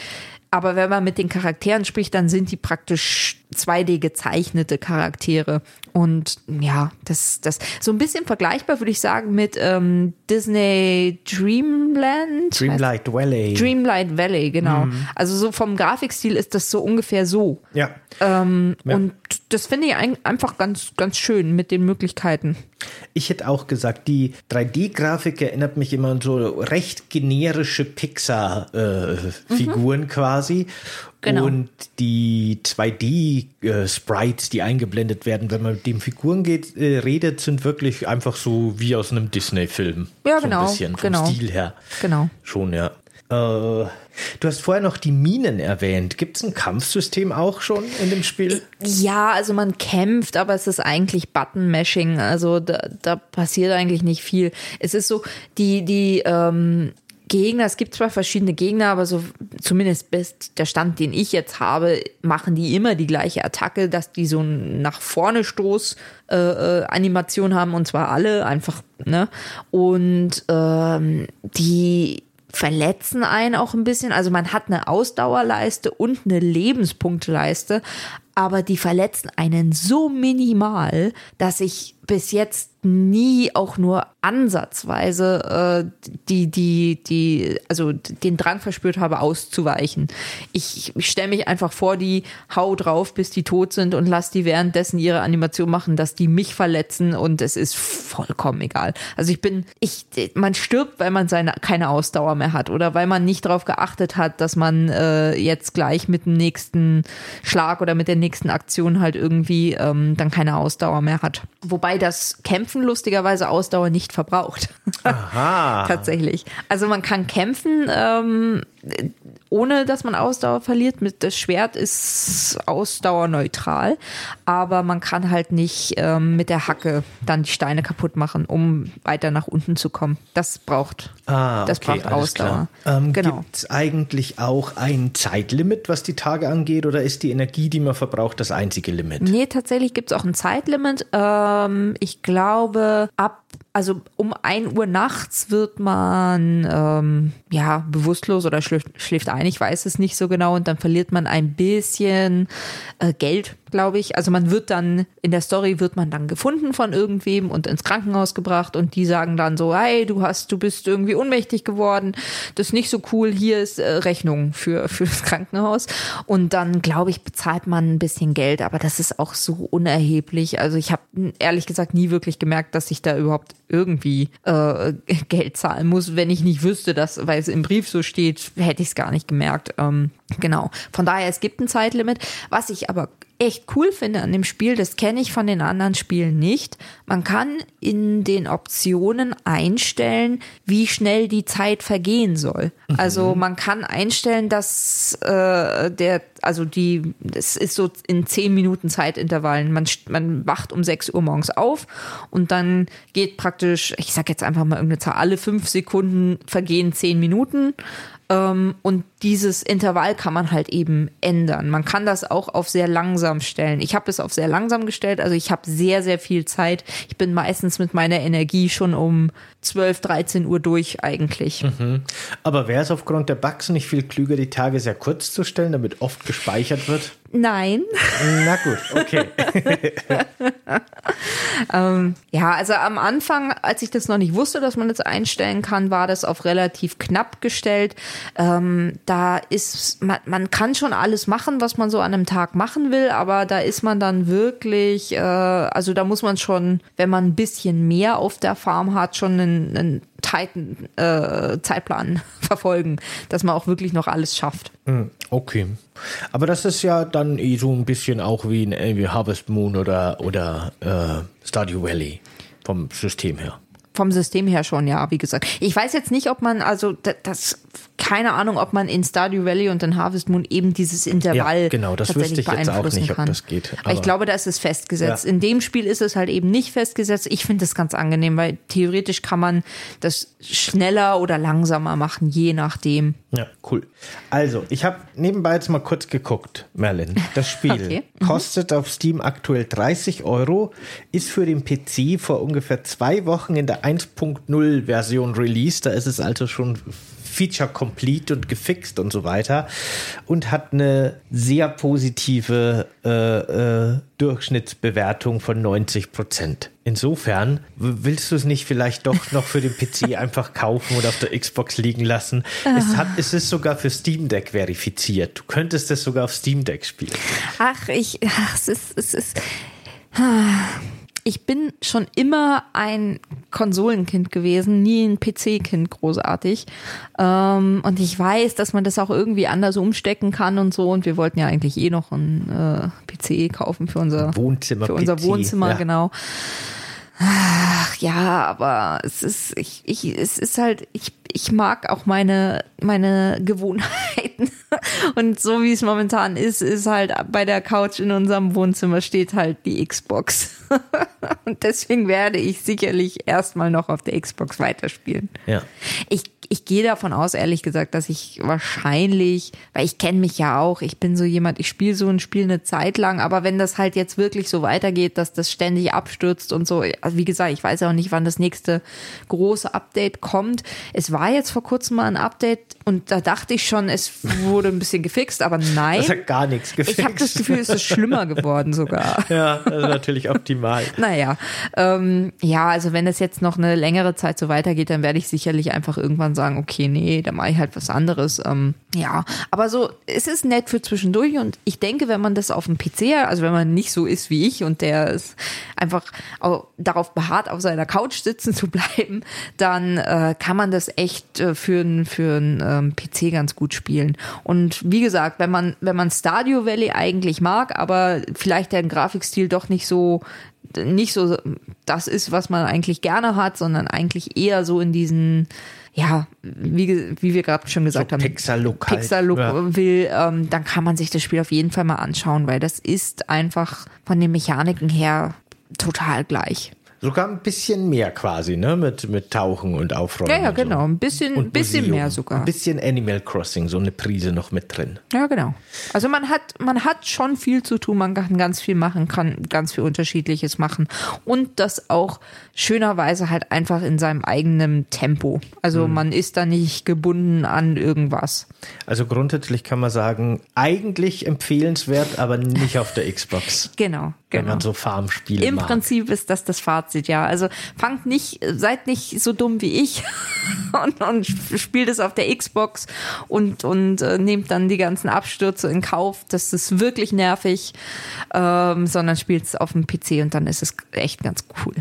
aber wenn man mit den Charakteren spricht, dann sind die praktisch 2D gezeichnete Charaktere. Und ja, das, das so ein bisschen vergleichbar, würde ich sagen, mit ähm, Disney Dreamland. Dreamlight Valley. Dreamlight Valley, genau. Mhm. Also so vom Grafikstil ist das so ungefähr so. Ja. Ähm, ja. Und das finde ich einfach ganz, ganz schön mit den Möglichkeiten. Ich hätte auch gesagt, die 3D-Grafik erinnert mich immer an so recht generische Pixar-Figuren äh, mhm. quasi. Genau. Und die 2D-Sprites, äh, die eingeblendet werden, wenn man mit den Figuren geht, äh, redet, sind wirklich einfach so wie aus einem Disney-Film. Ja, so genau. Ein bisschen vom genau. Stil her. Genau. Schon, ja. Äh, du hast vorher noch die Minen erwähnt. Gibt es ein Kampfsystem auch schon in dem Spiel? Ja, also man kämpft, aber es ist eigentlich Button-Mashing. Also da, da passiert eigentlich nicht viel. Es ist so, die, die, ähm, Gegner, es gibt zwar verschiedene Gegner, aber so zumindest bis der Stand, den ich jetzt habe, machen die immer die gleiche Attacke, dass die so ein nach vorne Stoß äh, äh, Animation haben und zwar alle einfach, ne? Und ähm, die verletzen einen auch ein bisschen. Also man hat eine Ausdauerleiste und eine Lebenspunkteleiste, aber die verletzen einen so minimal, dass ich bis jetzt nie auch nur ansatzweise äh, die, die, die, also den Drang verspürt habe, auszuweichen. Ich, ich stelle mich einfach vor, die hau drauf, bis die tot sind und lass die währenddessen ihre Animation machen, dass die mich verletzen und es ist vollkommen egal. Also ich bin, ich, man stirbt, weil man seine keine Ausdauer mehr hat oder weil man nicht darauf geachtet hat, dass man äh, jetzt gleich mit dem nächsten Schlag oder mit der nächsten Aktion halt irgendwie ähm, dann keine Ausdauer mehr hat. Wobei das Kämpfen lustigerweise Ausdauer nicht verbraucht. Aha. Tatsächlich. Also man kann kämpfen, ähm, ohne dass man Ausdauer verliert. Mit das Schwert ist ausdauerneutral, aber man kann halt nicht ähm, mit der Hacke dann die Steine kaputt machen, um weiter nach unten zu kommen. Das braucht, Ah, das okay, braucht Ausdauer. Ähm, genau. Gibt es eigentlich auch ein Zeitlimit, was die Tage angeht, oder ist die Energie, die man verbraucht, das einzige Limit? Nee, tatsächlich gibt es auch ein Zeitlimit. Ähm, ich glaube, ab, also um 1 Uhr nachts wird man ähm, ja bewusstlos oder schläft, schläft ein, ich weiß es nicht so genau, und dann verliert man ein bisschen äh, Geld, glaube ich. Also man wird dann, in der Story wird man dann gefunden von irgendwem und ins Krankenhaus gebracht und die sagen dann so, hey, du hast, du bist irgendwie ohnmächtig geworden, das ist nicht so cool, hier ist äh, Rechnung für, für das Krankenhaus. Und dann, glaube ich, bezahlt man ein bisschen Geld, aber das ist auch so unerheblich. Also ich habe ehrlich gesagt nie wirklich gemerkt, dass ich da überhaupt irgendwie äh, Geld zahlen muss. Wenn ich nicht wüsste, dass, weil es im Brief so steht, hätte ich es gar nicht gemerkt. Ähm, genau. Von daher, es gibt ein Zeitlimit. Was ich aber echt cool finde an dem Spiel, das kenne ich von den anderen Spielen nicht. Man kann in den Optionen einstellen, wie schnell die Zeit vergehen soll. Also man kann einstellen, dass äh, der, also die, das ist so in 10 Minuten Zeitintervallen. Man, man wacht um 6 Uhr morgens auf und dann geht praktisch, ich sag jetzt einfach mal irgendeine Zahl, alle fünf Sekunden vergehen 10 Minuten. Ähm, und dieses Intervall kann man halt eben ändern. Man kann das auch auf sehr langsam stellen. Ich habe es auf sehr langsam gestellt, also ich habe sehr, sehr viel Zeit. Ich bin meistens mit meiner Energie schon um 12, 13 Uhr durch eigentlich. Aber wäre es aufgrund der Bugs nicht viel klüger, die Tage sehr kurz zu stellen, damit oft gespeichert wird? Nein. Na gut, okay. Ja, also am Anfang, als ich das noch nicht wusste, dass man das einstellen kann, war das auf relativ knapp gestellt. Ähm, da ist, man, man kann schon alles machen, was man so an einem Tag machen will, aber da ist man dann wirklich, äh, also da muss man schon, wenn man ein bisschen mehr auf der Farm hat, schon einen, einen tighten äh, Zeitplan verfolgen, dass man auch wirklich noch alles schafft. Hm, Okay. Aber das ist ja dann eh so ein bisschen auch wie ein äh, wie Harvest Moon oder, oder äh, Stardew Valley vom System her. Vom System her schon, ja, wie gesagt. Ich weiß jetzt nicht, ob man, also da- das, keine Ahnung, ob man in Stardew Valley und in Harvest Moon eben dieses Intervall Ja, genau, das tatsächlich wüsste ich jetzt auch nicht, ob kann. das geht, Aber ich aber- glaube, da ist es festgesetzt. Ja. In dem Spiel ist es halt eben nicht festgesetzt. Ich finde das ganz angenehm, weil theoretisch kann man das schneller oder langsamer machen, je nachdem. Ja, cool. Also, ich habe nebenbei jetzt mal kurz geguckt, Merlin. Das Spiel Okay. Mhm. kostet auf Steam aktuell 30 Euro, ist für den PC vor ungefähr zwei Wochen in der 1.0 Version released. Da ist es also schon Feature complete und gefixt und so weiter und hat eine sehr positive äh, äh, Durchschnittsbewertung von 90 Prozent. Insofern willst du es nicht vielleicht doch noch für den PC einfach kaufen oder auf der Xbox liegen lassen. Es, hat, es ist sogar für Steam Deck verifiziert. Du könntest es sogar auf Steam Deck spielen. Ach, ich, ach, es ist, es ist. Ich bin schon immer ein Konsolenkind gewesen, nie ein PC-Kind großartig. Ähm, und ich weiß, dass man das auch irgendwie anders umstecken kann und so. Und wir wollten ja eigentlich eh noch ein äh, PC kaufen für unser Wohnzimmer. für unser PC, Wohnzimmer, ja. genau. Ach ja, aber es ist, ich, ich, es ist halt, ich, ich mag auch meine, meine Gewohnheiten. Und so wie es momentan ist, ist halt bei der Couch in unserem Wohnzimmer steht halt die Xbox. Und deswegen werde ich sicherlich erstmal noch auf der Xbox weiterspielen. Ja. Ich, ich gehe davon aus, ehrlich gesagt, dass ich wahrscheinlich, weil ich kenne mich ja auch, ich bin so jemand, ich spiele so ein Spiel eine Zeit lang, aber wenn das halt jetzt wirklich so weitergeht, dass das ständig abstürzt und so, also wie gesagt, ich weiß ja auch nicht, wann das nächste große Update kommt. Es war jetzt vor kurzem mal ein Update und da dachte ich schon, es wurde ein bisschen gefixt, aber nein. Das hat gar nichts gefixt. Ich habe das Gefühl, es ist schlimmer geworden sogar. Ja, das ist natürlich optimal. Naja, ähm, ja, also wenn das jetzt noch eine längere Zeit so weitergeht, dann werde ich sicherlich einfach irgendwann sagen, okay, nee, da mache ich halt was anderes. Ähm, ja, aber so, es ist nett für zwischendurch und ich denke, wenn man das auf dem PC, also wenn man nicht so ist wie ich und der ist einfach darauf beharrt, auf seiner Couch sitzen zu bleiben, dann äh, kann man das echt äh, für einen für ähm, PC ganz gut spielen. Und wie gesagt, wenn man, wenn man Stadio Valley eigentlich mag, aber vielleicht der Grafikstil doch nicht so nicht so das ist, was man eigentlich gerne hat, sondern eigentlich eher so in diesen, ja, wie, wie wir gerade schon gesagt so haben, Pixar-Look halt. will, ähm, dann kann man sich das Spiel auf jeden Fall mal anschauen, weil das ist einfach von den Mechaniken her total gleich. Sogar ein bisschen mehr quasi, ne? Mit, mit Tauchen und Aufräumen. Ja, ja, genau. Ein bisschen, Und bisschen Museum. mehr sogar. Ein bisschen Animal Crossing, so eine Prise noch mit drin. Ja, genau. Also man hat, man hat schon viel zu tun, man kann ganz viel machen, kann ganz viel Unterschiedliches machen und das auch schönerweise halt einfach in seinem eigenen Tempo. Also Mhm. man ist da nicht gebunden an irgendwas. Also grundsätzlich kann man sagen, eigentlich empfehlenswert, aber nicht auf der Xbox. Genau, Wenn genau. man so Farmspiele Im mag. Prinzip ist das das Fazit, ja. Also fangt nicht, seid nicht so dumm wie ich und, und spielt es auf der Xbox und, und äh, nehmt dann die ganzen Abstürze in Kauf. Das ist wirklich nervig, ähm, sondern spielt es auf dem PC und dann ist es echt ganz cool.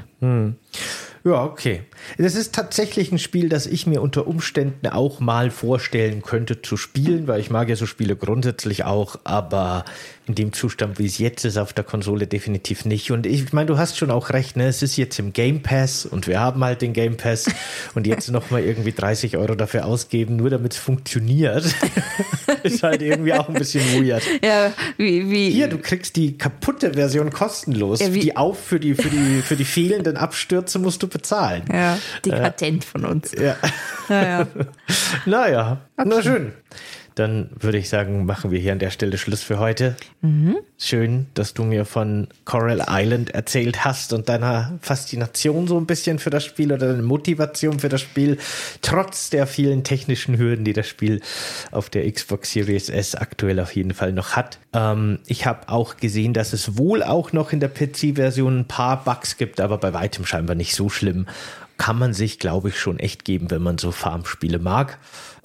Ja, okay. Das ist tatsächlich ein Spiel, das ich mir unter Umständen auch mal vorstellen könnte zu spielen, weil ich mag ja so Spiele grundsätzlich auch, aber in dem Zustand, wie es jetzt ist, auf der Konsole definitiv nicht. Und ich meine, du hast schon auch recht, ne? Es ist jetzt im Game Pass und wir haben halt den Game Pass und jetzt nochmal irgendwie 30 Euro dafür ausgeben, nur damit es funktioniert, ist halt irgendwie auch ein bisschen weird. Ja, wie, wie Hier, du kriegst die kaputte Version kostenlos. Ja, die auf für die, für die, für die fehlenden Abstürze musst du bezahlen. ja, dekadent von uns. Ja. Ja, ja. Naja, na schön. Dann würde ich sagen, machen wir hier an der Stelle Schluss für heute. Schön, dass du mir von Coral Island erzählt hast und deiner Faszination so ein bisschen für das Spiel oder deine Motivation für das Spiel, trotz der vielen technischen Hürden, die das Spiel auf der Xbox Series S aktuell auf jeden Fall noch hat. Ähm, ich habe auch gesehen, dass es wohl auch noch in der PC-Version ein paar Bugs gibt, aber bei weitem scheinbar nicht so schlimm. Kann man sich, glaube ich, schon echt geben, wenn man so Farmspiele mag.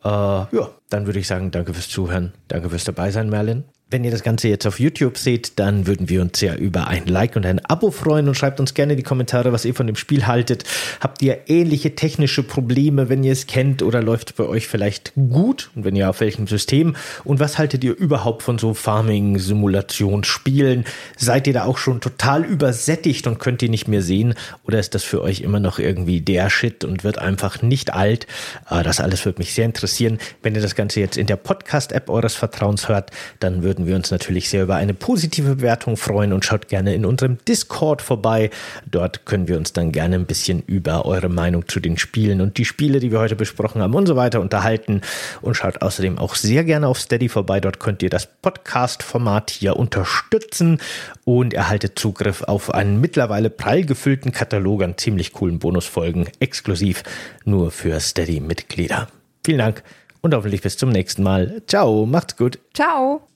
Äh, ja, dann würde ich sagen, danke fürs Zuhören. Danke fürs Dabeisein, Merlin. Wenn ihr das Ganze jetzt auf YouTube seht, dann würden wir uns sehr über ein Like und ein Abo freuen und schreibt uns gerne in die Kommentare, was ihr von dem Spiel haltet. Habt ihr ähnliche technische Probleme, wenn ihr es kennt oder läuft bei euch vielleicht gut und wenn ja, auf welchem System? Und was haltet ihr überhaupt von so Farming-Simulationsspielen? Seid ihr da auch schon total übersättigt und könnt ihr nicht mehr sehen? Oder ist das für euch immer noch irgendwie der Shit und wird einfach nicht alt? Äh, Das alles würde mich sehr interessieren. Wenn ihr das Ganze jetzt in der Podcast-App eures Vertrauens hört, dann würden wir uns natürlich sehr über eine positive Bewertung freuen und schaut gerne in unserem Discord vorbei. Dort können wir uns dann gerne ein bisschen über eure Meinung zu den Spielen und die Spiele, die wir heute besprochen haben und so weiter unterhalten. Und schaut außerdem auch sehr gerne auf Steady vorbei. Dort könnt ihr das Podcast-Format hier unterstützen und erhaltet Zugriff auf einen mittlerweile prall gefüllten Katalog an ziemlich coolen Bonusfolgen, exklusiv nur für Steady-Mitglieder. Vielen Dank und hoffentlich bis zum nächsten Mal. Ciao, macht's gut. Ciao.